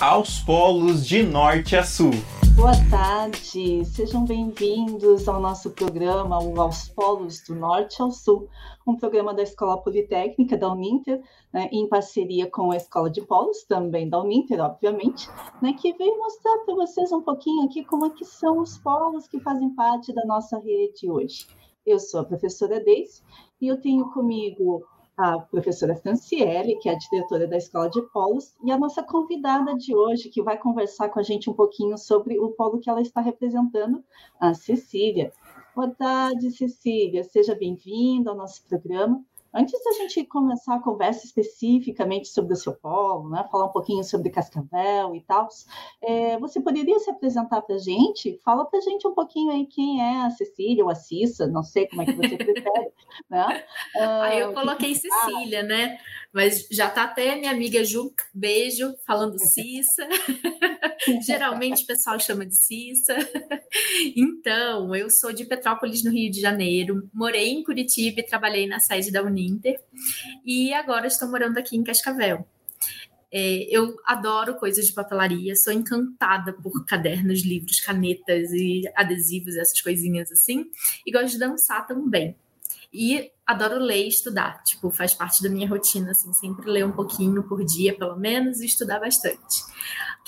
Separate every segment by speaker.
Speaker 1: aos polos de norte a sul.
Speaker 2: Boa tarde, sejam bem-vindos ao nosso programa o Aos Polos do Norte ao Sul, um programa da Escola Politécnica da Uninter, né, em parceria com a Escola de Polos, também da Uninter, obviamente, né, que veio mostrar para vocês um pouquinho aqui como é que são os polos que fazem parte da nossa rede hoje. Eu sou a professora Deise e eu tenho comigo a professora Franciele, que é a diretora da Escola de Polos, e a nossa convidada de hoje, que vai conversar com a gente um pouquinho sobre o polo que ela está representando, a Cecília. Boa tarde, Cecília, seja bem-vinda ao nosso programa. Antes da gente começar a conversa especificamente sobre o seu polo, né, falar um pouquinho sobre Cascavel e tal, é, você poderia se apresentar para a gente? Fala para a gente um pouquinho aí quem é a Cecília ou a Cissa, não sei como é que você prefere. né?
Speaker 3: Ah, aí eu coloquei que... Cecília, né? Mas já tá até minha amiga Ju, beijo, falando Cissa. Geralmente o pessoal chama de Cissa. então, eu sou de Petrópolis, no Rio de Janeiro. Morei em Curitiba e trabalhei na sede da Uninter. E agora estou morando aqui em Cascavel. É, eu adoro coisas de papelaria, sou encantada por cadernos, livros, canetas e adesivos, essas coisinhas assim. E gosto de dançar também. E adoro ler e estudar, tipo, faz parte da minha rotina, assim, sempre ler um pouquinho por dia, pelo menos, e estudar bastante.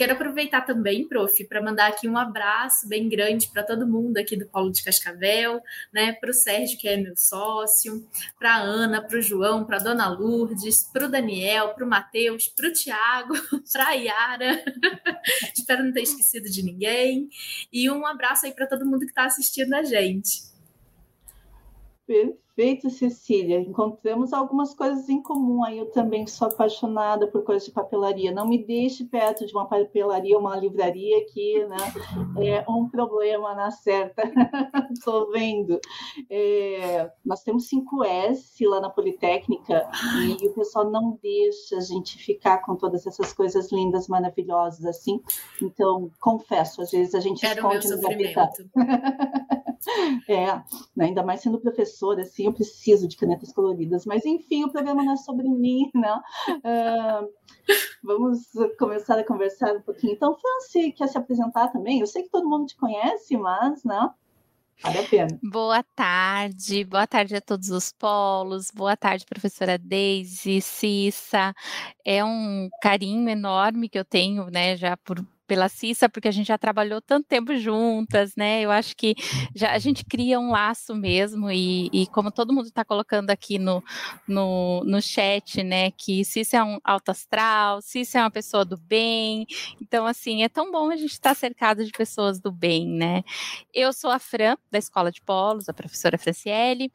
Speaker 3: Quero aproveitar também, prof, para mandar aqui um abraço bem grande para todo mundo aqui do Polo de Cascavel, né? Para o Sérgio, que é meu sócio, para a Ana, para o João, para a Dona Lourdes, para o Daniel, para o Matheus, para o Tiago, para a Yara. Espero não ter esquecido de ninguém. E um abraço aí para todo mundo que está assistindo a gente.
Speaker 2: Perfeito. Perfeito, Cecília. Encontramos algumas coisas em comum. Aí eu também sou apaixonada por coisas de papelaria. Não me deixe perto de uma papelaria, uma livraria que né, é um problema na certa. Estou vendo. É, nós temos 5S lá na Politécnica e o pessoal não deixa a gente ficar com todas essas coisas lindas, maravilhosas assim. Então, confesso, às vezes a gente
Speaker 3: Era esconde no gabinete.
Speaker 2: É, né, ainda mais sendo professora, assim, eu preciso de canetas coloridas. Mas, enfim, o programa não é sobre mim, né? Uh, vamos começar a conversar um pouquinho. Então, Franci, quer se apresentar também? Eu sei que todo mundo te conhece, mas, né? Vale a pena.
Speaker 4: Boa tarde, boa tarde a todos os polos, boa tarde, professora Deise, Cissa. É um carinho enorme que eu tenho, né, já por pela Cissa, porque a gente já trabalhou tanto tempo juntas, né? Eu acho que já a gente cria um laço mesmo, e, e como todo mundo está colocando aqui no, no, no chat, né? Que Cissa é um alto astral, Cissa é uma pessoa do bem. Então, assim, é tão bom a gente estar tá cercado de pessoas do bem, né? Eu sou a Fran, da Escola de Polos, a professora Franciele.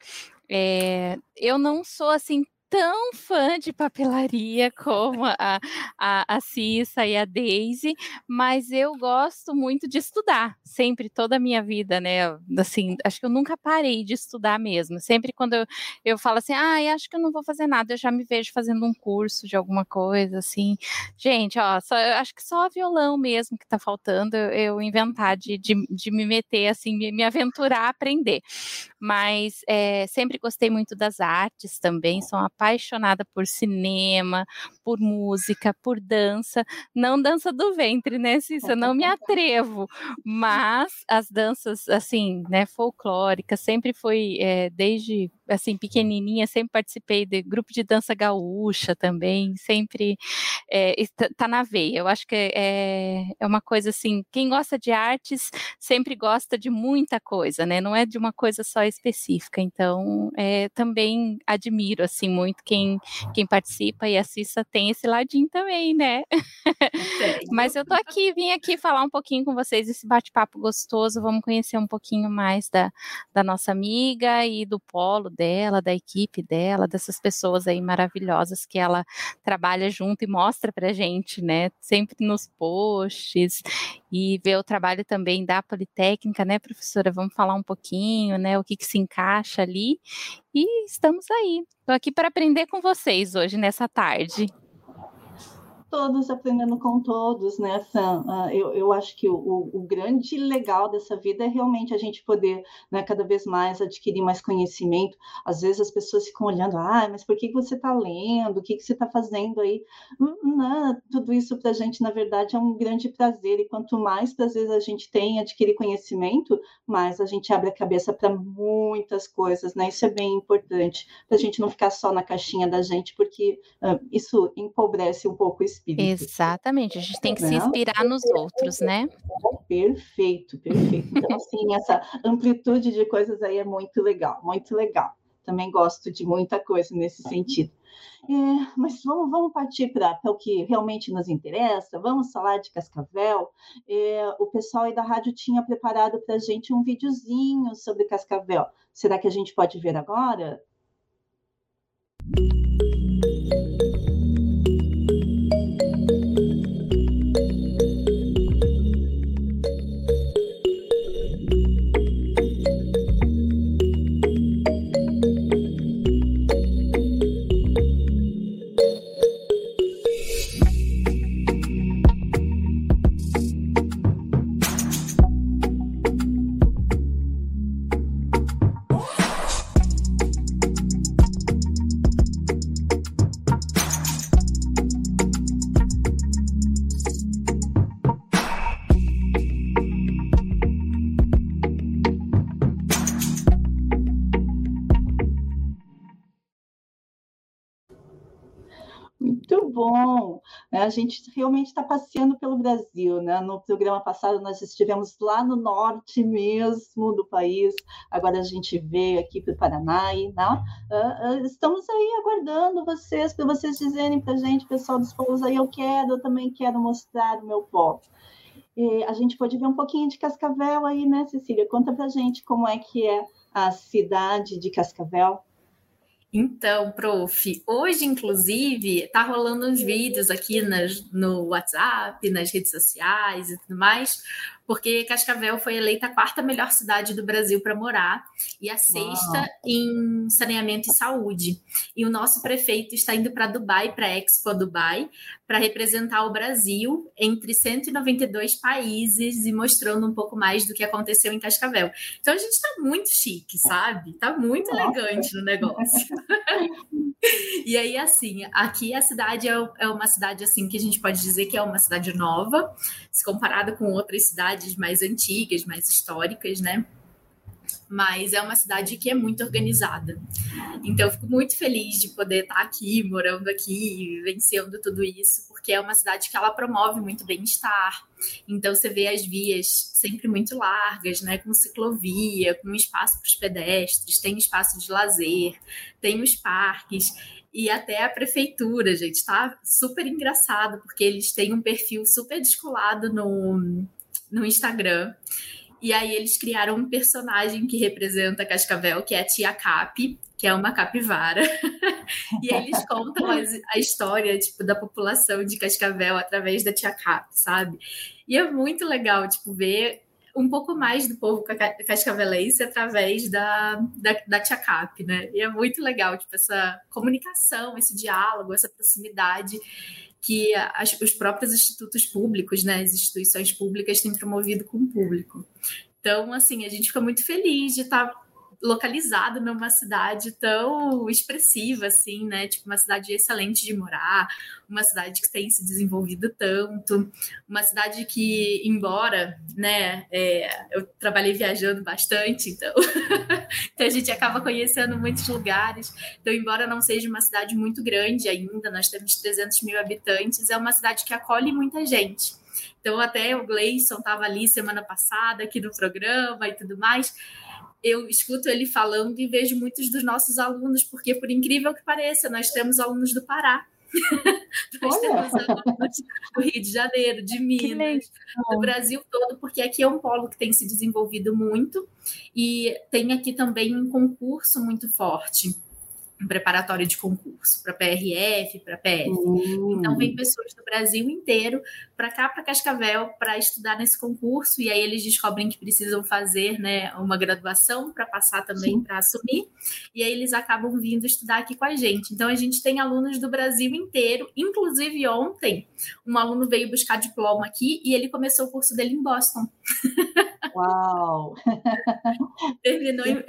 Speaker 4: É, eu não sou assim tão fã de papelaria como a, a, a Cissa e a Daisy, mas eu gosto muito de estudar, sempre, toda a minha vida, né? Assim, acho que eu nunca parei de estudar mesmo. Sempre quando eu, eu falo assim, ah, acho que eu não vou fazer nada, eu já me vejo fazendo um curso de alguma coisa, assim. Gente, ó, só, acho que só violão mesmo que tá faltando eu, inventar de, de, de, me meter, assim, me, me aventurar a aprender. Mas é, sempre gostei muito das artes também, uma apaixonada por cinema, por música, por dança. Não dança do ventre, né, Cissa? Não me atrevo. Mas as danças, assim, né, folclóricas, sempre foi, é, desde assim, pequenininha, sempre participei de grupo de dança gaúcha também, sempre é, tá na veia. Eu acho que é, é uma coisa assim, quem gosta de artes sempre gosta de muita coisa, né? Não é de uma coisa só específica. Então, é, também admiro assim muito quem, quem participa e a Cissa tem esse ladinho também, né? Mas eu tô aqui, vim aqui falar um pouquinho com vocês esse bate-papo gostoso. Vamos conhecer um pouquinho mais da, da nossa amiga e do polo dela, da equipe dela, dessas pessoas aí maravilhosas que ela trabalha junto e mostra pra gente, né? Sempre nos posts e ver o trabalho também da Politécnica, né, professora? Vamos falar um pouquinho, né? O que, que se encaixa ali. E estamos aí. Estou aqui para aprender com vocês hoje, nessa tarde.
Speaker 2: Todos aprendendo com todos, né, Sam? Uh, eu, eu acho que o, o, grande legal dessa vida é realmente a gente poder, né, cada vez mais adquirir mais conhecimento. Às vezes as pessoas ficam olhando, ah, mas por que você está lendo? O que, que você está fazendo aí? Não, né, tudo isso para a gente, na verdade, é um grande prazer. E quanto mais prazer a gente tem em adquirir conhecimento, mais a gente abre a cabeça para muitas coisas, né? Isso é bem importante, para a gente não ficar só na caixinha da gente, porque uh, isso empobrece um pouco o espírito.
Speaker 4: Exatamente, a gente tem que se inspirar nos outros, né?
Speaker 2: Perfeito, perfeito. Então, assim, essa amplitude de coisas aí é muito legal, muito legal. Também gosto de muita coisa nesse sentido. É, mas vamos, vamos partir para o que realmente nos interessa, vamos falar de Cascavel. É, o pessoal aí da rádio tinha preparado para a gente um videozinho sobre Cascavel. Será que a gente pode ver agora? Né? A gente realmente está passeando pelo Brasil. Né? No programa passado, nós estivemos lá no norte mesmo do país, agora a gente veio aqui para o Paraná. E, né? uh, estamos aí aguardando vocês, para vocês dizerem para a gente, pessoal dos povos, aí eu quero, eu também quero mostrar o meu povo. E a gente pode ver um pouquinho de Cascavel aí, né, Cecília? Conta para gente como é que é a cidade de Cascavel.
Speaker 3: Então, prof, hoje, inclusive, tá rolando uns vídeos aqui nas, no WhatsApp, nas redes sociais e tudo mais, porque Cascavel foi eleita a quarta melhor cidade do Brasil para morar e a sexta Uau. em saneamento e saúde. E o nosso prefeito está indo para Dubai, para a Expo Dubai, para representar o Brasil entre 192 países e mostrando um pouco mais do que aconteceu em Cascavel. Então a gente está muito chique, sabe? Está muito Nossa. elegante no negócio. e aí, assim, aqui a cidade é, é uma cidade assim que a gente pode dizer que é uma cidade nova, se comparada com outras cidades mais antigas, mais históricas, né? mas é uma cidade que é muito organizada. Então, eu fico muito feliz de poder estar aqui, morando aqui, vencendo tudo isso, porque é uma cidade que ela promove muito bem-estar. Então, você vê as vias sempre muito largas, né, com ciclovia, com espaço para os pedestres, tem espaço de lazer, tem os parques e até a prefeitura, gente, tá super engraçado, porque eles têm um perfil super descolado no, no Instagram. E aí eles criaram um personagem que representa Cascavel, que é a Tia Cap, que é uma capivara. e eles contam as, a história, tipo, da população de Cascavel através da Tia Cap, sabe? E é muito legal, tipo, ver um pouco mais do povo cascavelense através da, da, da né? E é muito legal, tipo, essa comunicação, esse diálogo, essa proximidade que as, os próprios institutos públicos, né, as instituições públicas têm promovido com o público. Então, assim, a gente fica muito feliz de estar localizado numa cidade tão expressiva assim, né? Tipo uma cidade excelente de morar, uma cidade que tem se desenvolvido tanto, uma cidade que, embora, né? É, eu trabalhei viajando bastante, então, então a gente acaba conhecendo muitos lugares. Então, embora não seja uma cidade muito grande ainda, nós temos 300 mil habitantes, é uma cidade que acolhe muita gente. Então, até o Gleison estava ali semana passada aqui no programa e tudo mais eu escuto ele falando e vejo muitos dos nossos alunos, porque, por incrível que pareça, nós temos alunos do Pará. nós temos alunos do Rio de Janeiro, de Minas, do Brasil todo, porque aqui é um polo que tem se desenvolvido muito e tem aqui também um concurso muito forte preparatório de concurso para PRF, para PF. Uhum. Então vem pessoas do Brasil inteiro para cá, para Cascavel, para estudar nesse concurso e aí eles descobrem que precisam fazer, né, uma graduação para passar também para assumir e aí eles acabam vindo estudar aqui com a gente. Então a gente tem alunos do Brasil inteiro, inclusive ontem um aluno veio buscar diploma aqui e ele começou o curso dele em Boston.
Speaker 2: Uau!
Speaker 3: terminou em,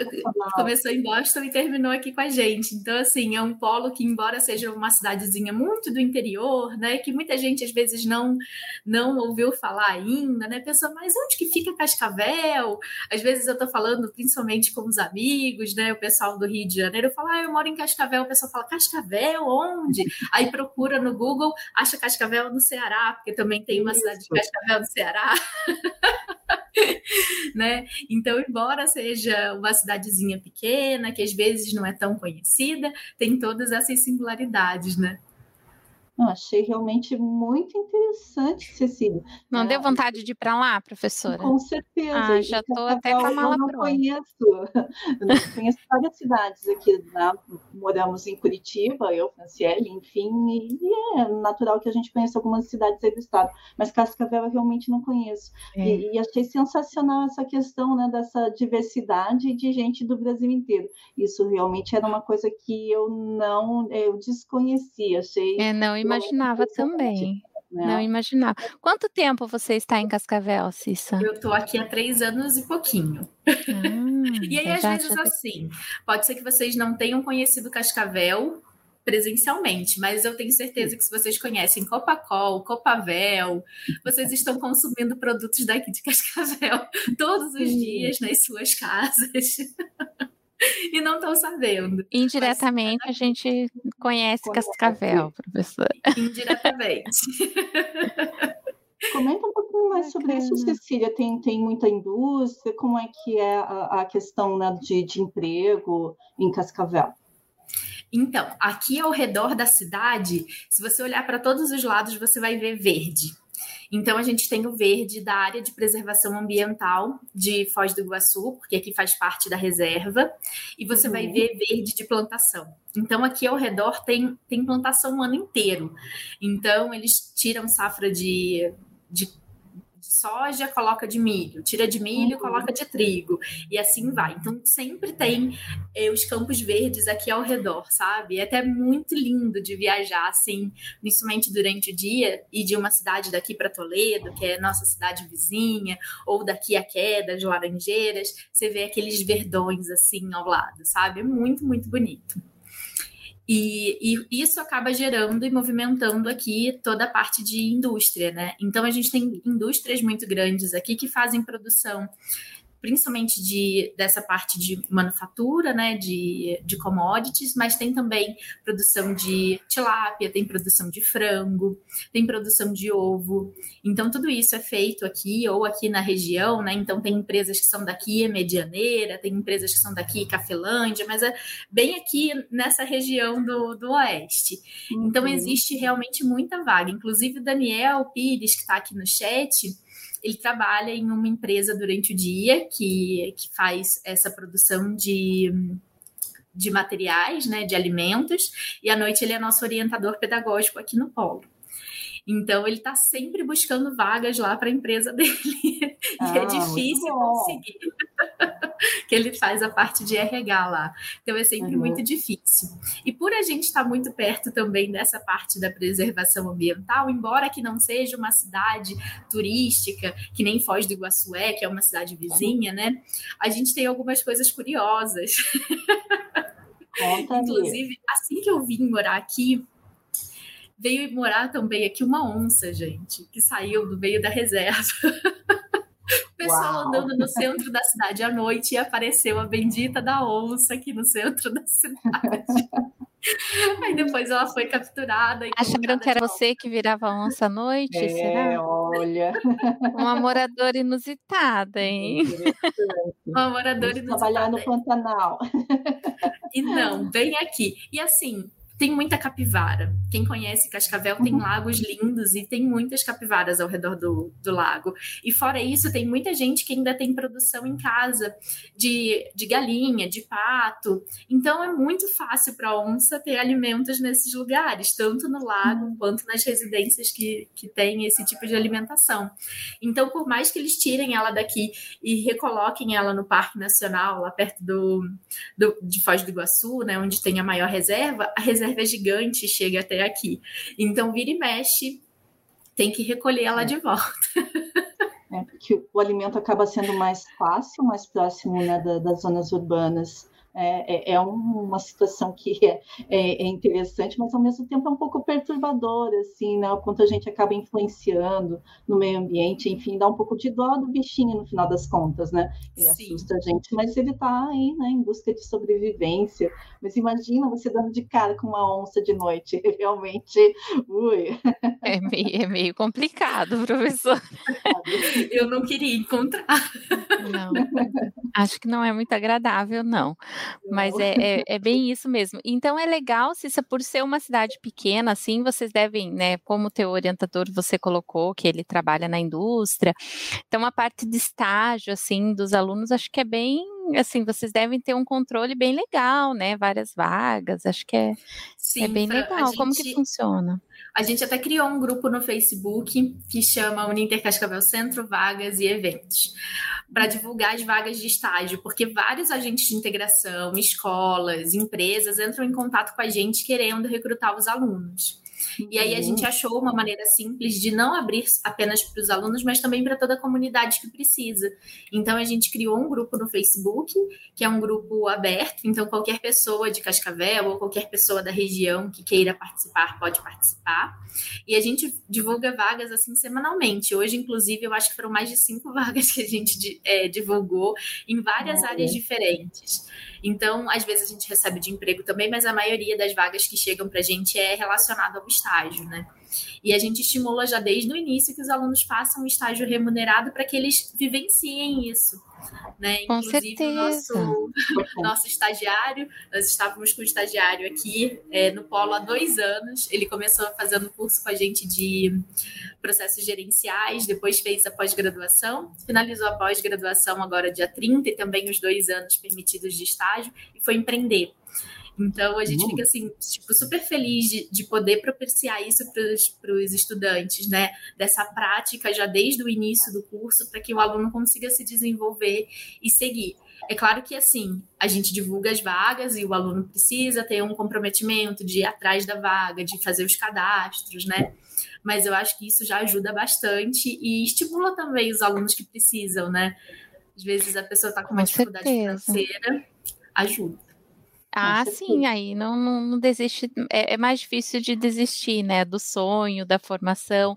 Speaker 3: começou em Boston e terminou aqui com a gente. Então, assim, é um polo que, embora seja uma cidadezinha muito do interior, né? Que muita gente às vezes não, não ouviu falar ainda, né? Pensa, mas onde que fica Cascavel? Às vezes eu estou falando principalmente com os amigos, né? O pessoal do Rio de Janeiro fala, ah, eu moro em Cascavel, o pessoal fala, Cascavel, onde? Aí procura no Google, acha Cascavel no Ceará, porque também tem uma Isso. cidade de Cascavel no Ceará. né? Então, embora seja uma cidadezinha pequena, que às vezes não é tão conhecida, tem todas essas singularidades, né?
Speaker 2: Não, achei realmente muito interessante, Cecília.
Speaker 4: Não é, deu vontade de ir para lá, professora?
Speaker 2: Com certeza.
Speaker 4: Ah, já estou até com a mala
Speaker 2: eu não
Speaker 4: pronta.
Speaker 2: Conheço, eu não conheço várias cidades aqui, né? moramos em Curitiba, eu, Franciele, enfim, e é natural que a gente conheça algumas cidades aí do estado, mas Cascavel eu realmente não conheço. É. E, e, achei sensacional essa questão né, dessa diversidade de gente do Brasil inteiro. Isso realmente era uma coisa que eu não, eu desconhecia, achei...
Speaker 4: É, não, imaginava também. Né? Não imaginava. Quanto tempo você está em Cascavel, Cissa?
Speaker 3: Eu estou aqui há três anos e pouquinho. Ah, e aí, às vezes, já... assim, pode ser que vocês não tenham conhecido Cascavel presencialmente, mas eu tenho certeza que se vocês conhecem Copacol, Copavel, vocês estão consumindo produtos daqui de Cascavel todos os dias nas suas casas. e não estão sabendo.
Speaker 4: Indiretamente Mas, a gente conhece Cascavel, professor.
Speaker 3: Indiretamente.
Speaker 2: Comenta um pouquinho mais sobre isso, Cecília. Tem, tem muita indústria? Como é que é a, a questão né, de, de emprego em Cascavel?
Speaker 3: Então, aqui ao redor da cidade, se você olhar para todos os lados, você vai ver verde. Então, a gente tem o verde da área de preservação ambiental de Foz do Iguaçu, porque aqui faz parte da reserva, e você uhum. vai ver verde de plantação. Então, aqui ao redor tem, tem plantação o ano inteiro. Então, eles tiram safra de, de soja, coloca de milho, tira de milho, uhum. coloca de trigo, e assim vai. Então, sempre tem eh, os campos verdes aqui ao redor, sabe? É até muito lindo de viajar, assim, principalmente durante o dia, e de uma cidade daqui para Toledo, que é nossa cidade vizinha, ou daqui a queda de Laranjeiras, você vê aqueles verdões assim ao lado, sabe? É muito, muito bonito. E, e, isso acaba gerando e movimentando aqui toda a parte de indústria, né? Então a gente tem indústrias muito grandes aqui que fazem produção principalmente de, dessa parte de manufatura, né, de, de commodities, mas tem também produção de tilápia, tem produção de frango, tem produção de ovo. Então, tudo isso é feito aqui ou aqui na região, né? Então, tem empresas que são daqui, é Medianeira, tem empresas que são daqui, Cafelândia, mas é bem aqui nessa região do, do Oeste. Então, uhum. Então, existe realmente muita vaga. Inclusive, o Daniel Pires, que está aqui no chat, ele trabalha em uma empresa durante o dia que, que faz essa produção de, de materiais, né, de alimentos, e à noite ele é nosso orientador pedagógico aqui no Polo. Então ele está sempre buscando vagas lá para a empresa dele. Ah, e é ah, difícil conseguir. que ele faz a parte de RH lá. Então é sempre uhum. muito difícil. E por a gente estar tá muito perto também dessa parte da preservação ambiental, embora que não seja uma cidade turística, que nem Foz do Iguaçu é, que é uma cidade vizinha, né? A gente tem algumas coisas curiosas. Inclusive, assim que eu vim morar aqui, veio morar também aqui uma onça, gente, que saiu do meio da reserva. o pessoal Uau. andando no centro da cidade à noite e apareceu a bendita da onça aqui no centro da cidade. Aí depois ela foi capturada.
Speaker 4: Acharam que era você que virava onça à noite?
Speaker 2: É,
Speaker 4: será?
Speaker 2: olha.
Speaker 4: Uma moradora inusitada, hein?
Speaker 3: Uma moradora inusitada.
Speaker 2: Trabalhar no Pantanal.
Speaker 3: E não, bem aqui. E assim, tem muita capivara. Quem conhece Cascavel tem uhum. lagos lindos e tem muitas capivaras ao redor do, do lago. E fora isso, tem muita gente que ainda tem produção em casa de, de galinha, de pato. Então é muito fácil para a onça ter alimentos nesses lugares, tanto no lago uhum. quanto nas residências que, que têm esse tipo de alimentação. Então, por mais que eles tirem ela daqui e recoloquem ela no Parque Nacional, lá perto do, do de Foz do Iguaçu, né, onde tem a maior reserva, a reserva é gigante chega até aqui. Então, vira e mexe, tem que recolher ela de volta.
Speaker 2: É, porque o alimento acaba sendo mais fácil, mais próximo né, das zonas urbanas é, é, é uma situação que é, é, é, interessante, mas ao mesmo tempo é um pouco perturbadora, assim, né? O quanto a gente acaba influenciando no meio ambiente, enfim, dá um pouco de dó do bichinho no final das contas, né? Ele Sim. assusta a gente, mas ele está aí, né, em busca de sobrevivência. Mas imagina você dando de cara com uma onça de noite, realmente, ui.
Speaker 4: É meio, é meio complicado, professor.
Speaker 3: Eu não queria encontrar.
Speaker 4: Não, acho que não é muito agradável, não. Mas é, é, é, bem isso mesmo. Então é legal, Cissa, por ser uma cidade pequena, assim, vocês devem, né, como teu orientador você colocou, que ele trabalha na indústria, então a parte de estágio, assim, dos alunos, acho que é bem, assim, vocês devem ter um controle bem legal, né, várias vagas, acho que é, Sim, é bem legal. Gente, como que funciona?
Speaker 3: A gente até criou um grupo no Facebook que chama Uninter Cascavel Centro Vagas e Eventos para divulgar as vagas de estágio, porque vários agentes de integração, escolas, empresas entram em contato com a gente querendo recrutar os alunos. E aí a gente uhum. achou uma maneira simples de não abrir apenas para os alunos, mas também para toda a comunidade que precisa. Então a gente criou um grupo no Facebook, que é um grupo aberto, então qualquer pessoa de Cascavel ou qualquer pessoa da região que queira participar pode participar. E a gente divulga vagas assim semanalmente. Hoje, inclusive, eu acho que foram mais de cinco vagas que a gente é, divulgou em várias áreas diferentes. Então, às vezes a gente recebe de emprego também, mas a maioria das vagas que chegam para a gente é relacionada ao estágio, né? E a gente estimula já desde o início que os alunos façam um estágio remunerado para que eles vivenciem isso. Né?
Speaker 4: Com Inclusive, certeza.
Speaker 3: nosso, nosso estagiário, nós estávamos com o estagiário aqui é, no Polo há dois anos. Ele começou fazendo curso com a gente de processos gerenciais, depois fez a pós-graduação, finalizou a pós-graduação agora dia 30 e também os dois anos permitidos de estágio e foi empreender. Então a gente uhum. fica assim, tipo, super feliz de, de poder propiciar isso para os estudantes, né? Dessa prática já desde o início do curso, para que o aluno consiga se desenvolver e seguir. É claro que assim, a gente divulga as vagas e o aluno precisa ter um comprometimento de ir atrás da vaga, de fazer os cadastros, né? Mas eu acho que isso já ajuda bastante e estimula também os alunos que precisam, né? Às vezes a pessoa está com uma com dificuldade financeira, ajuda.
Speaker 4: Ah, sim, aí não, não, não desiste, é, é, mais difícil de desistir, né, do sonho, da formação,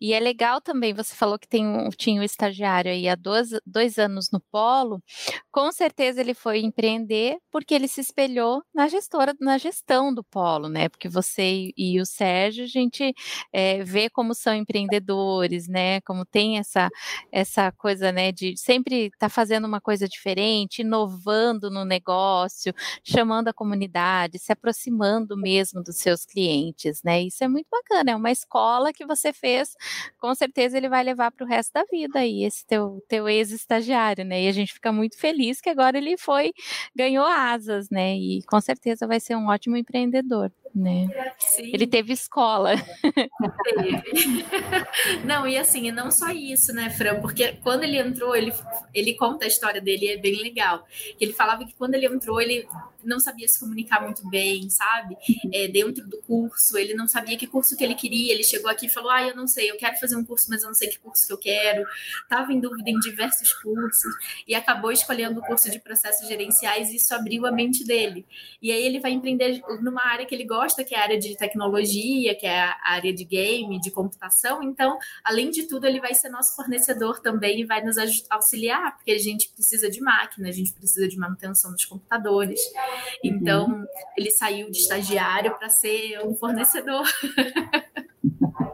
Speaker 4: e é legal também, você falou que tem um, tinha um estagiário aí há dois, dois anos no polo, com certeza ele foi empreender porque ele se espelhou na gestora, na gestão do polo, né, porque você e o Sérgio, a gente é, vê como são empreendedores, né, como tem essa, essa coisa, né, de sempre estar tá fazendo uma coisa diferente, inovando no negócio, chamando chamando a comunidade, se aproximando mesmo dos seus clientes, né? Isso é muito bacana, é uma escola que você fez, com certeza ele vai levar para o resto da vida aí, esse teu, teu ex-estagiário, né? E a gente fica muito feliz que agora ele foi, ganhou asas, né? E com certeza vai ser um ótimo empreendedor né? Sim. Ele teve escola. Teve.
Speaker 3: Não, e assim, não só isso, né, Fran? Porque quando ele entrou, ele, ele conta a história dele, é bem legal. Ele falava que quando ele entrou, ele não sabia se comunicar muito bem, sabe? É, dentro do curso, ele não sabia que curso que ele queria. Ele chegou aqui e falou: Ah, eu não sei, eu quero fazer um curso, mas eu não sei que curso que eu quero. Tava em dúvida em diversos cursos e acabou escolhendo o curso de processos gerenciais e isso abriu a mente dele. E aí ele vai empreender numa área que ele gosta gosta, que é a área de tecnologia, que é a área de game, de computação. Então, além de tudo, ele vai ser nosso fornecedor também e vai nos auxiliar, porque a gente precisa de máquina, a gente precisa de manutenção dos computadores. Então, uhum. ele saiu de estagiário para ser um fornecedor.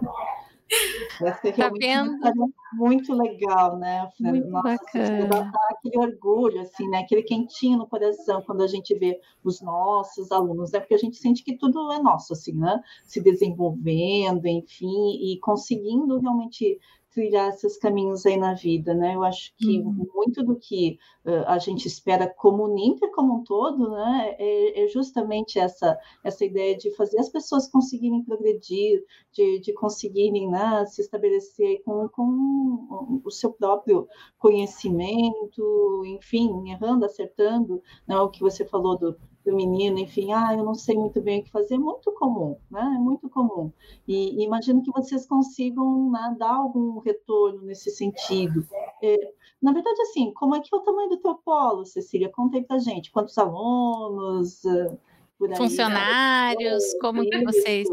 Speaker 2: Vai ser tá realmente tá muito legal, né?
Speaker 4: Muito Nossa, bacana.
Speaker 2: aquele orgulho, assim, né? Aquele quentinho no coração quando a gente vê os nossos alunos, né? Porque a gente sente que tudo é nosso, assim, né? Se desenvolvendo, enfim, e conseguindo realmente trilhar esses caminhos aí na vida, né? Eu acho que uhum. muito do que uh, a gente espera como Ninter como um todo, né, é, é, justamente essa essa ideia de fazer as pessoas conseguirem progredir, de, de conseguirem né, se estabelecer com, com o seu próprio conhecimento, enfim, errando, acertando, né, o que você falou do, do menino, enfim, ah, eu não sei muito bem o que fazer, é muito comum, né? É muito comum. E, e imagino que vocês consigam né, dar algum retorno nesse sentido. É, na verdade, assim, como é que é o tamanho do teu polo, Cecília? Conta aí pra gente, quantos alunos... Uh,
Speaker 4: Aí, Funcionários, né? como que vocês.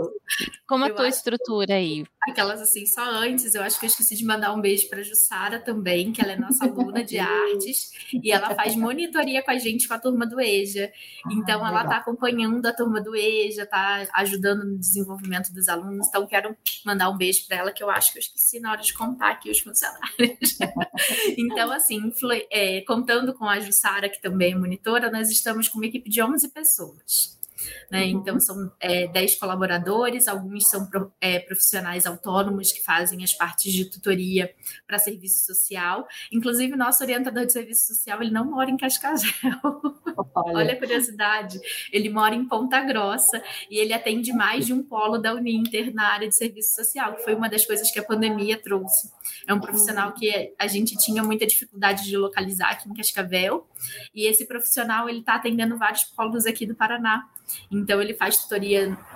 Speaker 4: Como a tua estrutura aí?
Speaker 3: Aquelas assim, só antes, eu acho que eu esqueci de mandar um beijo para Jussara também, que ela é nossa aluna de artes, e ela faz monitoria com a gente com a turma do EJA. Então, ah, ela está acompanhando a turma do EJA, está ajudando no desenvolvimento dos alunos. Então, quero mandar um beijo para ela, que eu acho que eu esqueci na hora de contar aqui os funcionários. então, assim, é, contando com a Jussara, que também é monitora, nós estamos com uma equipe de 11 pessoas. Né? Uhum. Então, são é, 10 colaboradores, alguns são pro, é, profissionais autônomos que fazem as partes de tutoria para serviço social. Inclusive, nosso orientador de serviço social, ele não mora em Cascavel. Olha. Olha a curiosidade. Ele mora em Ponta Grossa e ele atende mais de um polo da Uninter na área de serviço social, que foi uma das coisas que a pandemia trouxe. É um profissional uhum. que a gente tinha muita dificuldade de localizar aqui em Cascavel, e esse profissional ele está atendendo vários polos aqui do Paraná. Então, ele faz tutoria 15,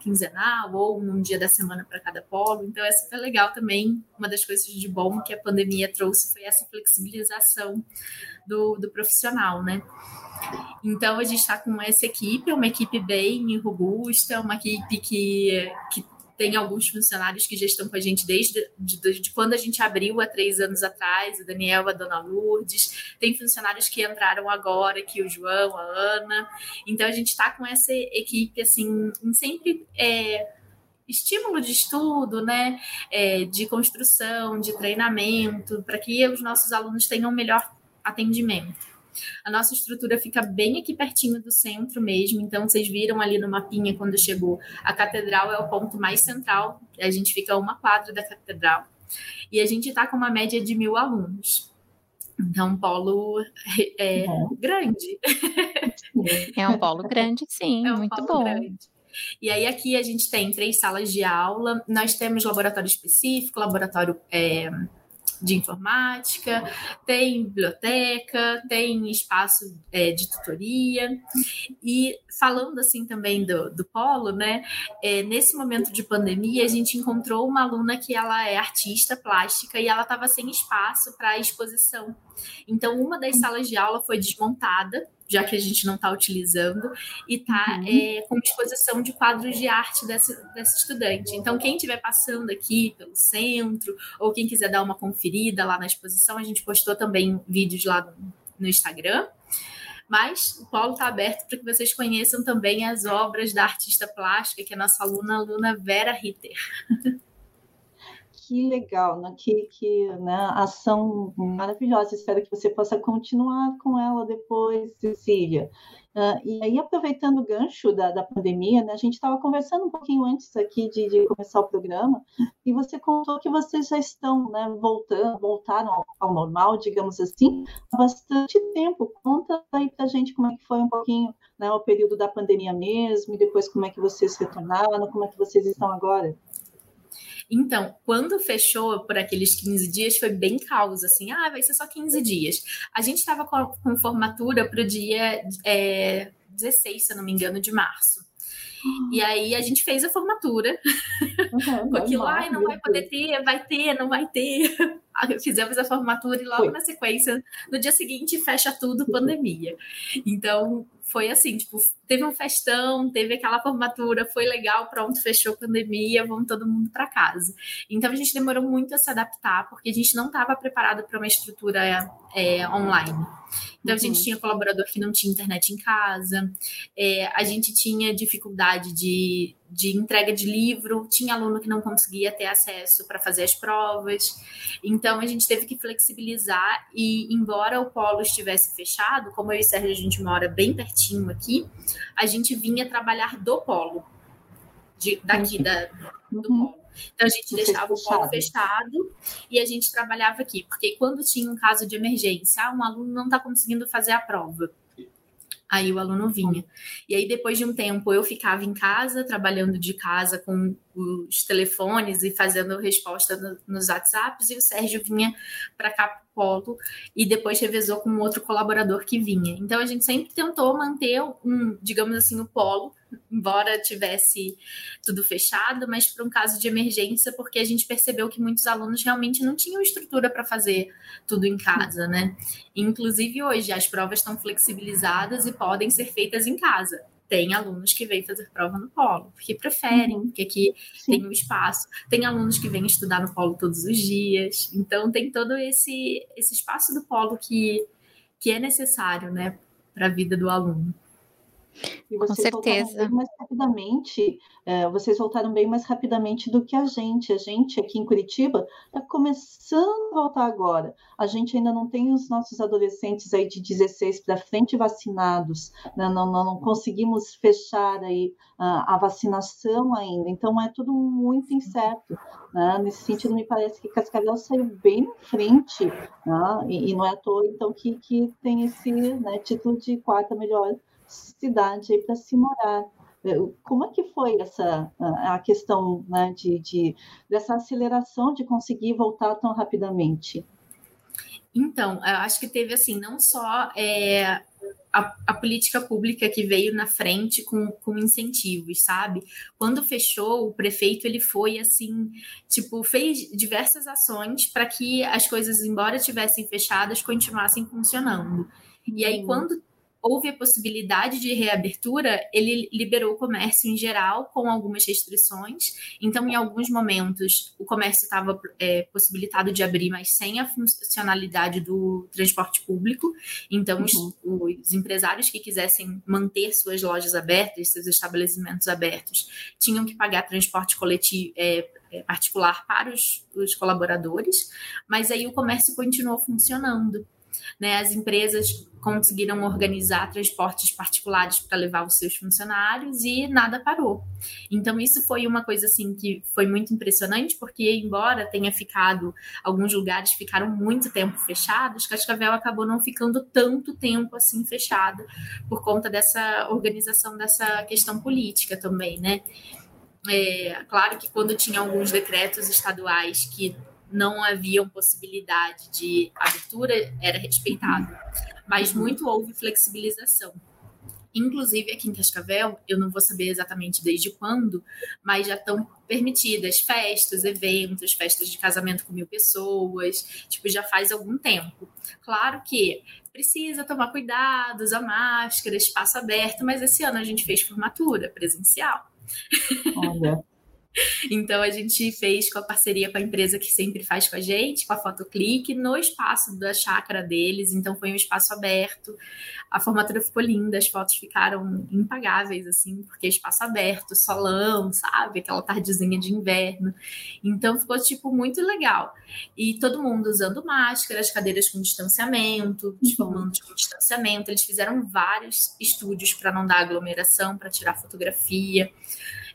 Speaker 3: quinzenal ou num dia da semana para cada polo. Então, é super legal também. Uma das coisas de bom que a pandemia trouxe foi essa flexibilização do, do profissional, né? Então, a gente está com essa equipe, uma equipe bem robusta, uma equipe que, que tem alguns funcionários que já estão com a gente desde de, de quando a gente abriu há três anos atrás, o Daniel, a Dona Lourdes. Tem funcionários que entraram agora, aqui o João, a Ana. Então a gente está com essa equipe assim, sempre é, estímulo de estudo, né, é, de construção, de treinamento, para que os nossos alunos tenham melhor atendimento. A nossa estrutura fica bem aqui pertinho do centro mesmo, então vocês viram ali no mapinha quando chegou. A catedral é o ponto mais central, a gente fica a uma quadra da catedral. E a gente está com uma média de mil alunos. Então, um polo é, grande.
Speaker 4: É um polo grande, sim, é um muito bom. Grande.
Speaker 3: E aí aqui a gente tem três salas de aula, nós temos laboratório específico, laboratório é, de informática, tem biblioteca, tem espaço é, de tutoria. E falando assim também do, do polo, né? É, nesse momento de pandemia, a gente encontrou uma aluna que ela é artista plástica e ela estava sem espaço para exposição. Então, uma das salas de aula foi desmontada já que a gente não está utilizando, e está uhum. é, com exposição de quadros de arte dessa, dessa estudante. Então, quem estiver passando aqui pelo centro, ou quem quiser dar uma conferida lá na exposição, a gente postou também vídeos lá no, no Instagram. Mas o polo está aberto para que vocês conheçam também as obras da artista plástica, que é a nossa aluna, a aluna Vera Ritter.
Speaker 2: que legal, né? que, que né? ação maravilhosa. Espero que você possa continuar com ela depois, Cecília. Uh, e aí, aproveitando o gancho da, da pandemia, né, a gente estava conversando um pouquinho antes aqui de, de, começar o programa, e você contou que vocês já estão né, voltando, voltaram ao, ao, normal, digamos assim, há bastante tempo. Conta aí para a gente como é que foi um pouquinho né, o período da pandemia mesmo, e depois como é que vocês retornaram, como é que vocês estão agora.
Speaker 3: Então, quando fechou por aqueles 15 dias, foi bem caos, assim, ah, vai ser só 15 dias. A gente estava com, com formatura para o dia é, 16, se não me engano, de março. E aí a gente fez a formatura uhum, com aquilo, ai, não vai poder ter, vai ter, não vai ter. Fizemos a formatura e logo Foi. na sequência, no dia seguinte, fecha tudo, pandemia. Então, foi assim, tipo, teve um festão, teve aquela formatura, foi legal, pronto, fechou a pandemia, vamos todo mundo para casa. Então a gente demorou muito a se adaptar, porque a gente não estava preparado para uma estrutura é, online. Então a gente uhum. tinha colaborador que não tinha internet em casa, é, a gente tinha dificuldade de de entrega de livro, tinha aluno que não conseguia ter acesso para fazer as provas. Então a gente teve que flexibilizar e embora o polo estivesse fechado, como eu e Sérgio a gente mora bem pertinho aqui, a gente vinha trabalhar do polo. De, daqui da, do uhum. polo. Então a gente deixava o polo fechado e a gente trabalhava aqui, porque quando tinha um caso de emergência, ah, um aluno não está conseguindo fazer a prova Aí o aluno vinha. E aí, depois de um tempo, eu ficava em casa, trabalhando de casa com os telefones e fazendo resposta no, nos WhatsApps, e o Sérgio vinha para cá para polo e depois revezou com outro colaborador que vinha. Então, a gente sempre tentou manter um, digamos assim, o polo embora tivesse tudo fechado, mas para um caso de emergência, porque a gente percebeu que muitos alunos realmente não tinham estrutura para fazer tudo em casa, né? Inclusive hoje as provas estão flexibilizadas e podem ser feitas em casa. Tem alunos que vêm fazer prova no polo, porque preferem, uhum. porque aqui Sim. tem um espaço. Tem alunos que vêm estudar no polo todos os dias. Então tem todo esse, esse espaço do polo que, que é necessário, né, para a vida do aluno.
Speaker 2: E vocês Com certeza. Bem mais rapidamente, é, vocês voltaram bem mais rapidamente do que a gente. A gente aqui em Curitiba está começando a voltar agora. A gente ainda não tem os nossos adolescentes aí de 16 para frente vacinados, né? não, não, não, conseguimos fechar aí a, a, vacinação ainda. Então é tudo muito incerto. Né? Nesse sentido, me parece que Cascavel saiu bem na frente, né? e, e, não é à toa então que, que tem esse né, título de quarta melhor cidade para se morar. É, como é que foi essa a questão né, de, de, dessa aceleração de conseguir voltar tão rapidamente?
Speaker 3: Então, eu acho que teve assim, não só é, a, a, política pública que veio na frente com, com incentivos, sabe? Quando fechou, o prefeito ele foi assim, tipo, fez diversas ações para que as coisas, embora tivessem fechadas, continuassem funcionando. E aí, quando houve a possibilidade de reabertura, ele liberou o comércio em geral, com algumas restrições. Então, em alguns momentos, o comércio estava é, possibilitado de abrir, mas sem a funcionalidade do transporte público. Então, uhum. os, os, empresários que quisessem manter suas lojas abertas, seus estabelecimentos abertos, tinham que pagar transporte coletivo. É, é particular para os, os colaboradores, mas aí o comércio continuou funcionando. Né? As empresas conseguiram organizar transportes particulares para levar os seus funcionários e nada parou. Então isso foi uma coisa assim que foi muito impressionante, porque embora tenha ficado alguns lugares ficaram muito tempo fechados, Cascavel acabou não ficando tanto tempo assim fechado por conta dessa organização dessa questão política também, né? É, claro que quando tinha alguns decretos estaduais que não haviam possibilidade de abertura, era respeitado. Mas muito houve flexibilização. Inclusive aqui em Cascavel, eu não vou saber exatamente desde quando, mas já estão permitidas festas, eventos, festas de casamento com mil pessoas, tipo, já faz algum tempo. Claro que precisa tomar cuidado, usar máscara, espaço aberto, mas esse ano a gente fez formatura presencial. Olha. Então a gente fez com a parceria com a empresa que sempre faz com a gente, com a Fotoclick, no espaço da chácara deles. Então foi um espaço aberto. A formatura ficou linda, as fotos ficaram impagáveis, assim, porque espaço aberto, solão, sabe? Aquela tardezinha de inverno. Então ficou, tipo, muito legal. E todo mundo usando máscara, as cadeiras com distanciamento, os uhum. com distanciamento. Eles fizeram vários estúdios para não dar aglomeração, para tirar fotografia.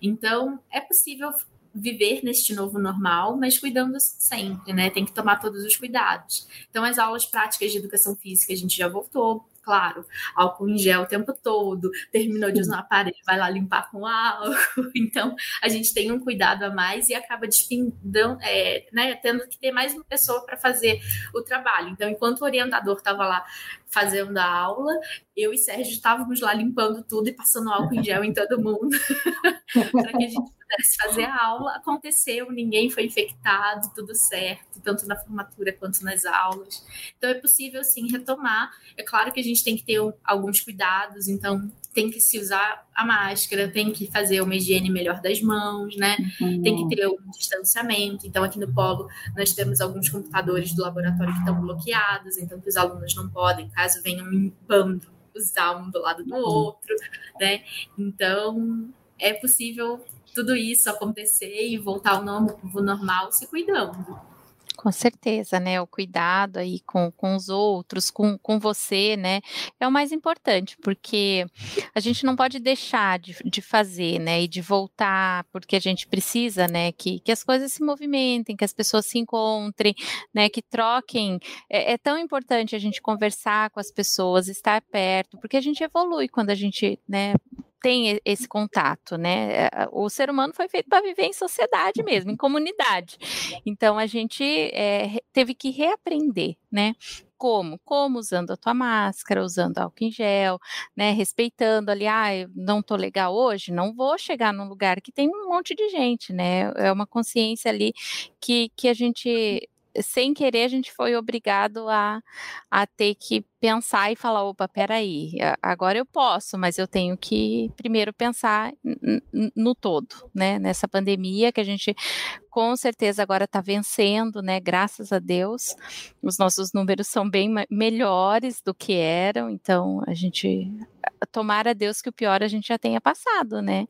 Speaker 3: Então, é possível viver neste novo normal, mas cuidando sempre, né? Tem que tomar todos os cuidados. Então, as aulas práticas de educação física a gente já voltou, claro, álcool em gel o tempo todo, terminou de usar o aparelho, vai lá limpar com álcool. Então, a gente tem um cuidado a mais e acaba despindando, é, né, tendo que ter mais uma pessoa para fazer o trabalho. Então, enquanto o orientador estava lá fazendo a aula, eu e Sérgio estávamos lá limpando tudo e passando álcool em gel em todo mundo, para que a gente fazer a aula. Aconteceu, ninguém foi infectado, tudo certo, tanto na formatura quanto nas aulas. Então é possível sim retomar. É claro que a gente tem que ter alguns cuidados, então tem que se usar a máscara, tem que fazer uma higiene melhor das mãos, né? Uhum. Tem que ter um distanciamento. Então, aqui no Polo, nós temos alguns computadores do laboratório que estão bloqueados, então que os alunos não podem, caso venham em bando, usar um do lado do uhum. outro, né? Então, é possível tudo isso acontecer e voltar ao normal se cuidando.
Speaker 4: Com certeza, né? O cuidado aí com, com os outros, com, com você, né? É o mais importante, porque a gente não pode deixar de, de fazer, né? E de voltar, porque a gente precisa, né? Que, que as coisas se movimentem, que as pessoas se encontrem, né? Que troquem. É, é tão importante a gente conversar com as pessoas, estar perto, porque a gente evolui quando a gente, né? Tem esse contato, né? É, o ser humano foi feito para viver em sociedade mesmo, em comunidade. Então a gente é, teve que reaprender, né? Como? Como usando a tua máscara, usando álcool em gel, né? Respeitando ali, ah, não tô legal hoje, não vou chegar num lugar que tem um monte de gente, né? É uma consciência ali que, que a gente sem querer, a gente foi obrigado a, a ter que pensar e falar: opa, peraí, agora eu posso, mas eu tenho que primeiro pensar no todo, né? Nessa pandemia que a gente com certeza agora está vencendo, né? Graças a Deus, os nossos números são bem melhores do que eram, então a gente tomara a Deus que o pior a gente já tenha passado, né?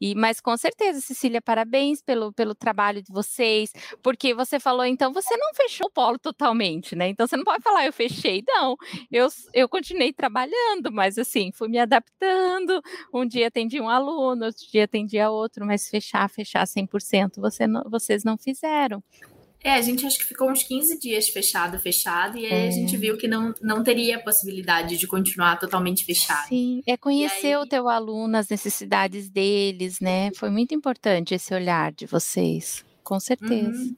Speaker 4: E mas com certeza, Cecília, parabéns pelo, pelo trabalho de vocês, porque você falou então você não fechou o polo totalmente, né? Então você não pode falar eu fechei, não eu, eu continuei trabalhando, mas assim, fui me adaptando. Um dia atendi um aluno, outro dia atendi a outro, mas fechar, fechar 100% você não, vocês não fizeram.
Speaker 3: É, a gente acho que ficou uns 15 dias fechado, fechado, e aí é. a gente viu que não, não teria possibilidade de continuar totalmente fechado.
Speaker 4: Sim, é conhecer aí... o teu aluno, as necessidades deles, né? Foi muito importante esse olhar de vocês, com certeza. Uhum.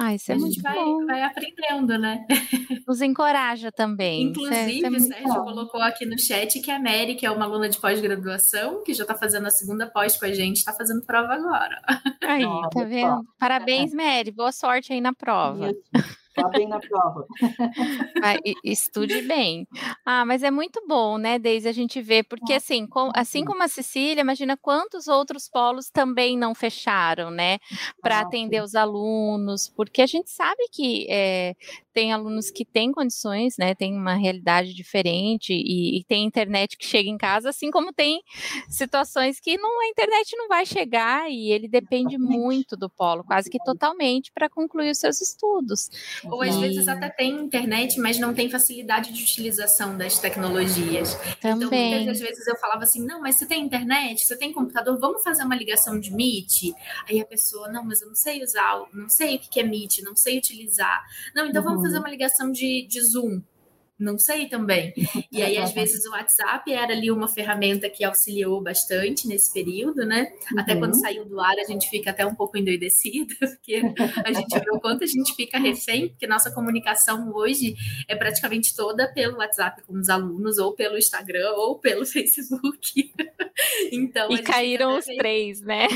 Speaker 4: Ah, isso é a gente
Speaker 3: vai,
Speaker 4: bom.
Speaker 3: vai aprendendo, né?
Speaker 4: Nos encoraja também.
Speaker 3: Inclusive, é, o Sérgio bom. colocou aqui no chat que a Mary, que é uma aluna de pós-graduação, que já está fazendo a segunda pós com a gente, está fazendo prova agora.
Speaker 4: Aí, tá vendo? Parabéns, Mary. Boa sorte aí na prova. Isso.
Speaker 2: Vá bem na prova.
Speaker 4: estude bem. Ah, mas é muito bom, né, Deise, a gente ver, porque assim, com, assim como a Cecília, imagina quantos outros polos também não fecharam, né, para atender os alunos, porque a gente sabe que é, tem alunos que têm condições, né, tem uma realidade diferente e, e, tem internet que chega em casa, assim como tem situações que não, a internet não vai chegar e ele depende muito do polo, quase que totalmente, para concluir os seus estudos.
Speaker 3: Ou às e... vezes até tem internet, mas não tem facilidade de utilização das tecnologias.
Speaker 4: Também.
Speaker 3: Então, muitas vezes eu falava assim: não, mas você tem internet, você tem computador, vamos fazer uma ligação de Meet? Aí a pessoa, não, mas eu não sei usar, não sei o que é Meet, não sei utilizar. Não, então uhum. vamos fazer uma ligação de, de Zoom. Não sei também. E aí, às vezes, o WhatsApp era ali uma ferramenta que auxiliou bastante nesse período, né? Uhum. Até quando uhum. saiu do ar, a gente fica até um pouco endoidecida, porque a gente vê o quanto a gente fica refém, porque nossa comunicação hoje é praticamente toda pelo WhatsApp com os alunos, ou pelo Instagram, ou pelo Facebook.
Speaker 4: então, e caíram os três, né?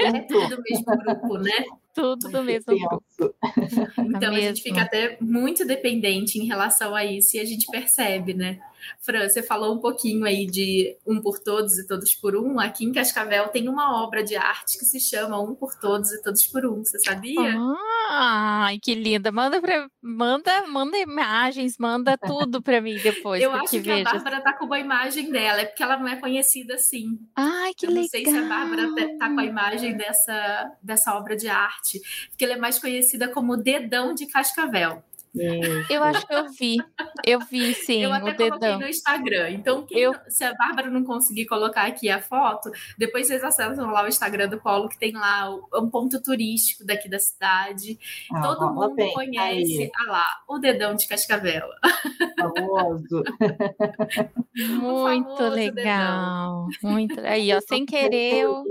Speaker 3: É tudo do mesmo grupo, né?
Speaker 4: Tudo do mesmo grupo.
Speaker 3: Então a gente fica até muito dependente em relação a isso e a gente percebe, né? Fran, você falou um pouquinho aí de Um por Todos e Todos por Um. Aqui em Cascavel tem uma obra de arte que se chama Um por Todos e Todos por Um. Você sabia?
Speaker 4: Ai, que linda. Manda, pra, manda, manda imagens, manda tudo para mim depois.
Speaker 3: Eu acho que, que a Bárbara tá com uma imagem dela, é porque ela não é conhecida assim.
Speaker 4: Ai, que
Speaker 3: Eu
Speaker 4: legal.
Speaker 3: Não sei se a Bárbara tá com a imagem dessa, dessa obra de arte, porque ela é mais conhecida como Dedão de Cascavel.
Speaker 4: Eu acho que eu vi. Eu vi, sim.
Speaker 3: Eu até
Speaker 4: o coloquei dedão.
Speaker 3: no Instagram. Então, quem, eu... se a Bárbara não conseguir colocar aqui a foto, depois vocês acessam lá o Instagram do Polo, que tem lá um ponto turístico daqui da cidade. Ah, Todo mundo bem. conhece ah lá, o dedão de Cascavel.
Speaker 2: Famoso.
Speaker 4: Muito legal. Dedão. Muito. Aí, ó, sem querer, eu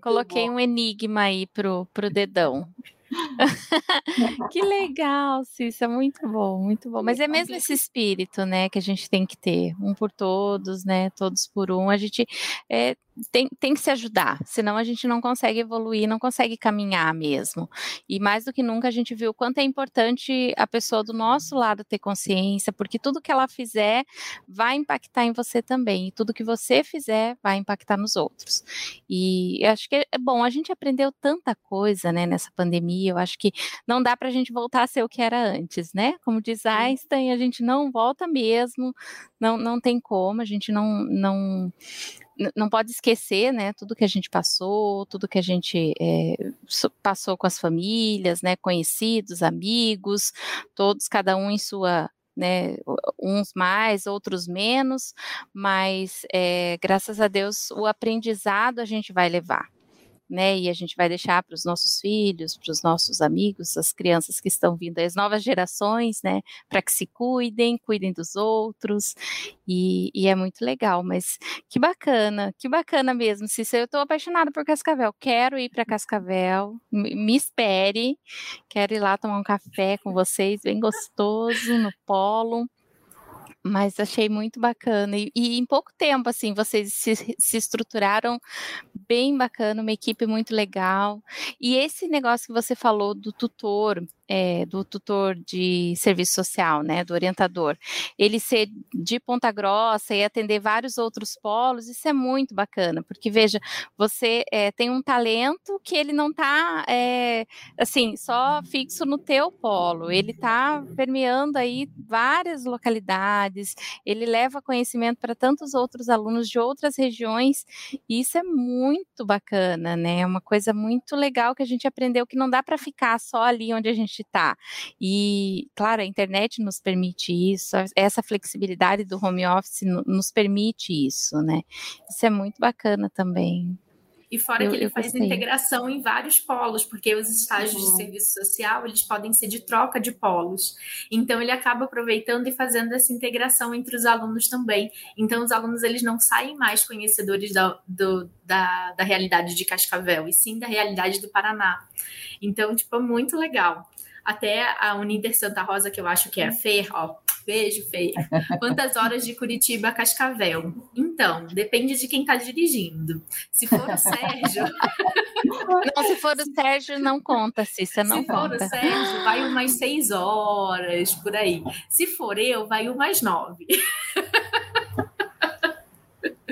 Speaker 4: coloquei bom. um enigma aí pro, pro dedão. que legal, Cissa, muito bom, muito bom. Mas é mesmo esse espírito, né, que a gente tem que ter, um por todos, né, todos por um. A gente é, tem, tem que se ajudar, senão a gente não consegue evoluir, não consegue caminhar mesmo. E mais do que nunca a gente viu o quanto é importante a pessoa do nosso lado ter consciência, porque tudo que ela fizer vai impactar em você também, e tudo que você fizer vai impactar nos outros. E acho que é bom, a gente aprendeu tanta coisa, né, nessa pandemia, eu acho que não dá para a gente voltar a ser o que era antes, né? Como diz Einstein, a gente não volta mesmo, não, não tem como, a gente não, não, não pode esquecer, né, tudo que a gente passou, tudo que a gente é, passou com as famílias, né, conhecidos, amigos, todos, cada um em sua né, uns mais, outros menos, mas é, graças a Deus o aprendizado a gente vai levar né? E a gente vai deixar para os nossos filhos, para os nossos amigos, as crianças que estão vindo, as novas gerações, né? Para que se cuidem, cuidem dos outros, e, e, é muito legal. Mas que bacana, que bacana mesmo. Se eu estou apaixonada por Cascavel, quero ir para Cascavel, me, me espere, quero ir lá tomar um café com vocês, bem gostoso no polo mas achei muito bacana. E, e, em pouco tempo, assim, vocês se, se, estruturaram bem bacana, uma equipe muito legal. E esse negócio que você falou do tutor, é, do tutor de serviço social, né, do orientador, ele ser de Ponta Grossa e atender vários outros polos, isso é muito bacana, porque veja, você é, tem um talento que ele não está, é, assim, só fixo no teu polo, ele está permeando aí várias localidades, ele leva conhecimento para tantos outros alunos de outras regiões, e isso é muito bacana, né, é uma coisa muito legal que a gente aprendeu que não dá para ficar só ali onde a gente está. E, claro, a internet nos permite isso, essa flexibilidade do home office nos permite isso, né? Isso é muito bacana também.
Speaker 3: E fora eu, que ele faz gostei. integração em vários polos, porque os estágios uhum. de serviço social, eles podem ser de troca de polos. Então, ele acaba aproveitando e fazendo essa integração entre os alunos também. Então, os alunos, eles não saem mais conhecedores da, do, da, da realidade de Cascavel, e sim da realidade do Paraná. Então, tipo, é muito legal até a Uninter Santa Rosa, que eu acho que é a Fer, ó, beijo, Fer. Quantas horas de Curitiba a Cascavel? Então, depende de quem está dirigindo. Se for o Sérgio.
Speaker 4: Não, se for o Sérgio, não conta, Cissa, não
Speaker 3: se
Speaker 4: conta.
Speaker 3: Se for o Sérgio, vai umas seis horas, por aí. Se for eu, vai umas nove.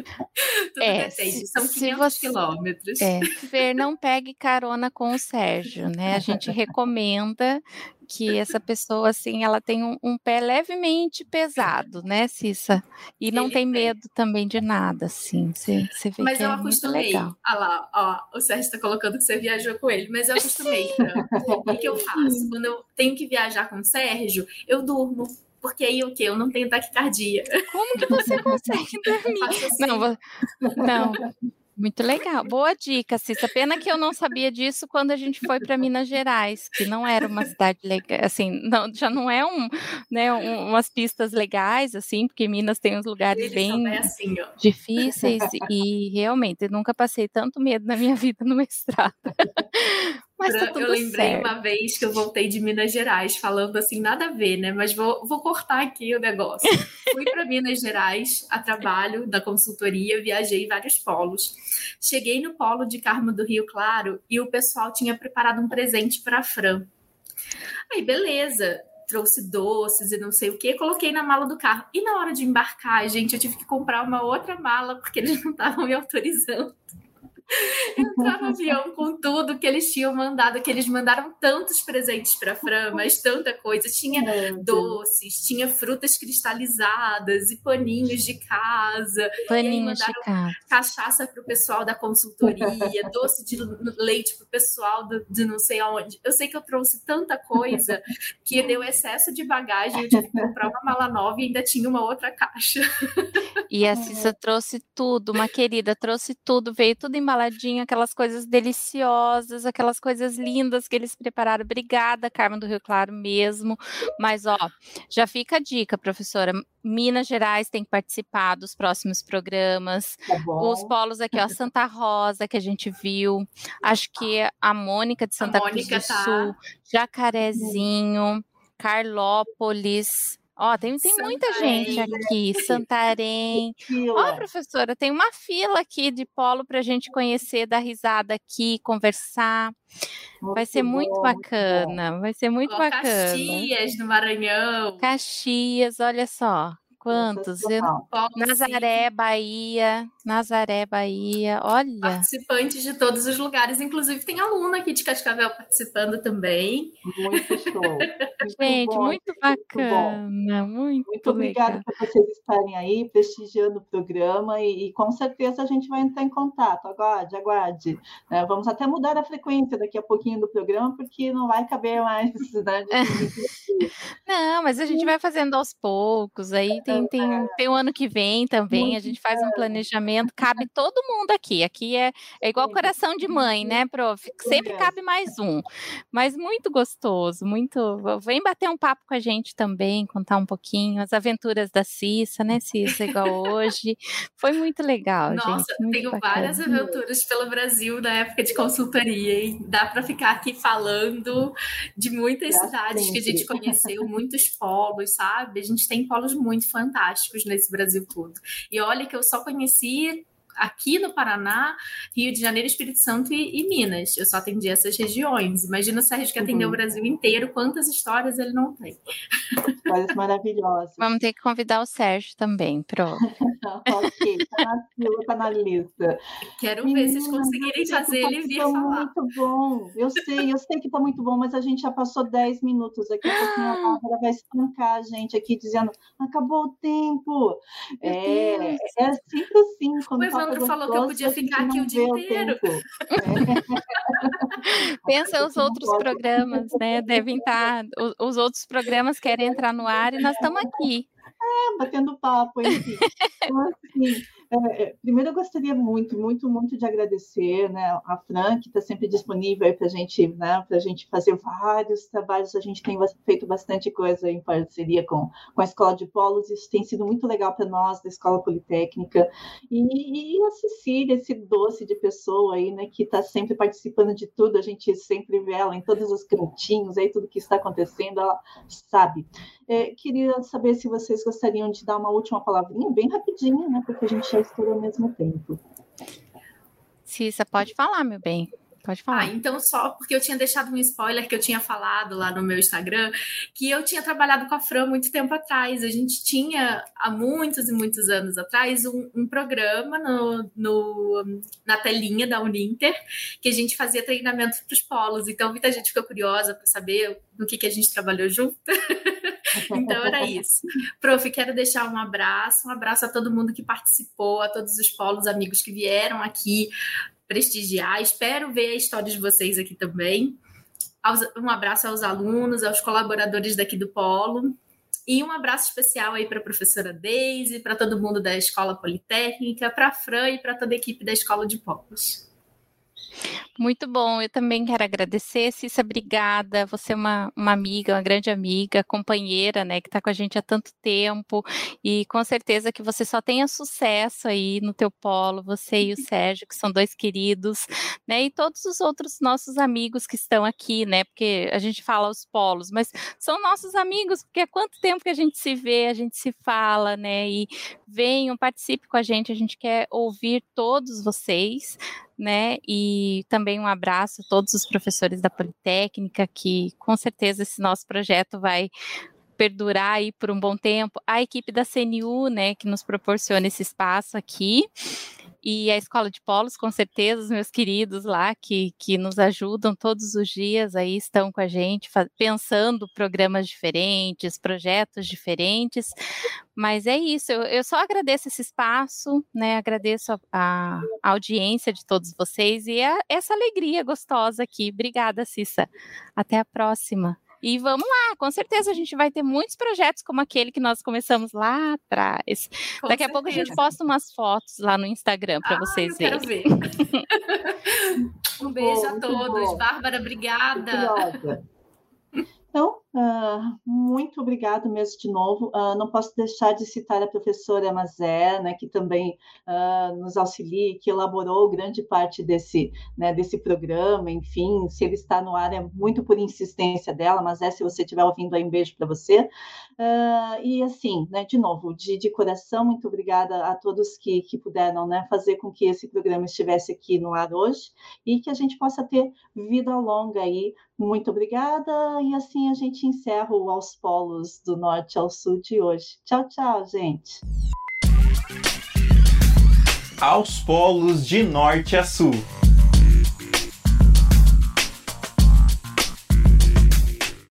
Speaker 3: Tudo é, depende, são 500 você, quilômetros.
Speaker 4: É, Fer, não pegue carona com o Sérgio, né? A gente recomenda que essa pessoa, assim, ela tem um, um pé levemente pesado, né, Cissa? E não tem medo também de nada, assim. Você, você vê
Speaker 3: mas
Speaker 4: que
Speaker 3: eu
Speaker 4: é
Speaker 3: acostumei. Olha lá, ó, o Sérgio está colocando que você viajou com ele, mas eu acostumei. o que eu faço? Quando eu tenho que viajar com o Sérgio, eu durmo porque aí o que? Eu não tenho taquicardia.
Speaker 4: Como que você consegue dormir? Assim. Não, não. Muito legal. Boa dica, Cissa. Pena que eu não sabia disso quando a gente foi para Minas Gerais, que não era uma cidade legal, assim, não, já não é um, né, um, umas pistas legais, assim, porque Minas tem uns lugares Eles bem
Speaker 3: assim,
Speaker 4: difíceis e realmente eu nunca passei tanto medo na minha vida no mestrado. Mas tá
Speaker 3: eu lembrei
Speaker 4: certo.
Speaker 3: uma vez que eu voltei de Minas Gerais, falando assim, nada a ver, né? Mas vou, vou cortar aqui o negócio. Fui para Minas Gerais a trabalho da consultoria, viajei vários polos. Cheguei no polo de Carmo do Rio Claro e o pessoal tinha preparado um presente para a Fran. Aí, beleza trouxe doces e não sei o que, coloquei na mala do carro. E na hora de embarcar, gente, eu tive que comprar uma outra mala porque eles não estavam me autorizando entrar no avião com tudo que eles tinham mandado, que eles mandaram tantos presentes para Fran, mas tanta coisa. Tinha doces, tinha frutas cristalizadas e paninhos de casa.
Speaker 4: Paninhos de casa.
Speaker 3: Cachaça para o pessoal da consultoria, doce de leite para o pessoal do, de não sei aonde. Eu sei que eu trouxe tanta coisa que deu excesso de bagagem. Eu tive que comprar uma mala nova e ainda tinha uma outra caixa.
Speaker 4: E a Cissa trouxe tudo, uma querida, trouxe tudo, veio tudo embalado embaladinho, aquelas coisas deliciosas, aquelas coisas lindas que eles prepararam. Obrigada, Carmen do Rio Claro mesmo. Mas, ó, já fica a dica, professora. Minas Gerais tem que participar dos próximos programas. Tá Os polos aqui, ó, Santa Rosa, que a gente viu. Acho que a Mônica de Santa Cruz do tá... Sul, Jacarezinho, Carlópolis. Ó, tem, tem muita gente aqui, Santarém. Ó, professora, tem uma fila aqui de polo para a gente conhecer, dar risada aqui, conversar. Muito vai ser bom, muito bacana, vai ser muito Ó, bacana.
Speaker 3: Caxias, no Maranhão.
Speaker 4: Caxias, olha só. Quantos? Eu... Nazaré, Bahia. Nazaré, Bahia, olha.
Speaker 3: Participantes de todos os lugares, inclusive tem aluno aqui de Cascavel participando também.
Speaker 2: Muito show.
Speaker 4: Muito Gente, bom, muito bacana, muito, muito,
Speaker 2: muito obrigada por vocês estarem aí prestigiando o programa e, e, com certeza a gente vai entrar em contato. Aguarde, aguarde. É, vamos até mudar a frequência daqui a pouquinho do programa, porque não vai caber mais. Né,
Speaker 4: não, mas a gente vai fazendo aos poucos. Aí tem, tem, é. tem o ano que vem também, a gente faz um planejamento, cabe todo mundo aqui. Aqui é, é igual coração de mãe, né, prof? Sempre cabe mais um. Mas muito gostoso, muito. Vem bater um papo com a gente também, contar um pouquinho as aventuras da Cissa, né, Cissa, igual hoje. Foi muito legal,
Speaker 3: Nossa,
Speaker 4: gente. Nossa,
Speaker 3: tenho bacana. várias aventuras pelo Brasil na época de consultoria, hein? Dá para ficar aqui falando de muitas cidades que a gente conheceu, muitos polos, sabe? A gente tem polos muito fantásticos nesse Brasil todo. E olha que eu só conheci aqui no Paraná, Rio de Janeiro, Espírito Santo e, e Minas. Eu só atendi essas regiões. Imagina o Sérgio que atendeu uhum. o Brasil inteiro, quantas histórias ele não tem.
Speaker 2: Histórias maravilhosas.
Speaker 4: Vamos ter que convidar o Sérgio também, pronto.
Speaker 2: ok, tá na fila, tá na lista.
Speaker 3: Quero ver se vocês conseguirem fazer ele vir falar.
Speaker 2: muito bom. Eu sei, eu sei que tá muito bom, mas a gente já passou 10 minutos aqui. A pouquinho a Bárbara vai espancar a gente aqui dizendo acabou o tempo. É, é sempre assim, quando
Speaker 3: Evandro falou que eu podia ficar aqui o dia inteiro.
Speaker 4: Pensa os outros programas, né? Devem estar. Tá, os, os outros programas querem entrar no ar e nós estamos aqui.
Speaker 2: É, batendo papo, enfim. Então, assim, é, é, primeiro, eu gostaria muito, muito, muito de agradecer né, a Fran, que está sempre disponível para gente, né, a gente fazer vários trabalhos. A gente tem feito bastante coisa em parceria com, com a Escola de Polos, isso tem sido muito legal para nós, da Escola Politécnica. E, e, a Cecília, esse doce de pessoa aí, né, que está sempre participando de tudo, a gente sempre vê ela em todos os cantinhos, aí tudo que está acontecendo, ela sabe. É, queria saber se vocês gostariam de dar uma última palavrinha, bem rapidinho, né, porque a gente já estourou ao mesmo tempo.
Speaker 4: Cissa, pode falar, meu bem. Pode falar. Ah,
Speaker 3: então só porque eu tinha deixado um spoiler que eu tinha falado lá no meu Instagram, que eu tinha trabalhado com a Fran muito tempo atrás. A gente tinha, há muitos e muitos anos atrás, um, um programa no, no, na telinha da Uninter, que a gente fazia treinamento para os polos. Então, muita gente ficou curiosa para saber do que, que a gente trabalhou junto. então, era isso. Prof, quero deixar um abraço, um abraço a todo mundo que participou, a todos os polos amigos que vieram aqui prestigiar. Espero ver a história de vocês aqui também. Um abraço aos alunos, aos colaboradores daqui do Polo. E um abraço especial aí para a professora Deise, para todo mundo da Escola Politécnica, para a Fran e para toda a equipe da Escola de Polos.
Speaker 4: Muito bom, eu também quero agradecer, Cissa, obrigada. Você é uma, uma amiga, uma grande amiga, companheira, né, que está com a gente há tanto tempo, e com certeza que você só tenha sucesso aí no teu polo, você e o Sérgio, que são dois queridos, né, e todos os outros nossos amigos que estão aqui, né, porque a gente fala os polos, mas são nossos amigos, porque há quanto tempo que a gente se vê, a gente se fala, né, e venham, participe com a gente, a gente quer ouvir todos vocês, né? E também um abraço a todos os professores da Politécnica, que com certeza esse nosso projeto vai perdurar aí por um bom tempo. A equipe da CNU, né, que nos proporciona esse espaço aqui e a Escola de Polos, com certeza, os meus queridos lá que, que nos ajudam todos os dias aí estão com a gente, pensando programas diferentes, projetos diferentes, mas é isso, eu, eu só agradeço esse espaço, né, agradeço a, a, audiência de todos vocês e a, essa alegria gostosa aqui. Obrigada, Cissa. Até a próxima. E vamos lá, com certeza a gente vai ter muitos projetos como aquele que nós começamos lá atrás. Com Daqui certeza. a pouco a gente posta umas fotos lá no Instagram para ah, vocês verem.
Speaker 3: Quero ver. um beijo bom, a todos. Bárbara, obrigada.
Speaker 2: Então, uh, muito obrigado mesmo de novo. Uh, não posso deixar de citar a professora Mazé, né, que também uh, nos auxilia, que elaborou grande parte desse, né, desse programa. Enfim, se ele está no ar é muito por insistência dela, mas é se você estiver ouvindo aí, um beijo para você. e assim, né, de novo, de, de coração, muito obrigada a todos que, que puderam né, fazer com que esse programa estivesse aqui no ar hoje e que a gente possa ter vida longa aí. Muito obrigada, e assim a gente encerro aos polos do norte ao sul de hoje. Tchau, tchau, gente.
Speaker 1: Aos polos de norte a sul.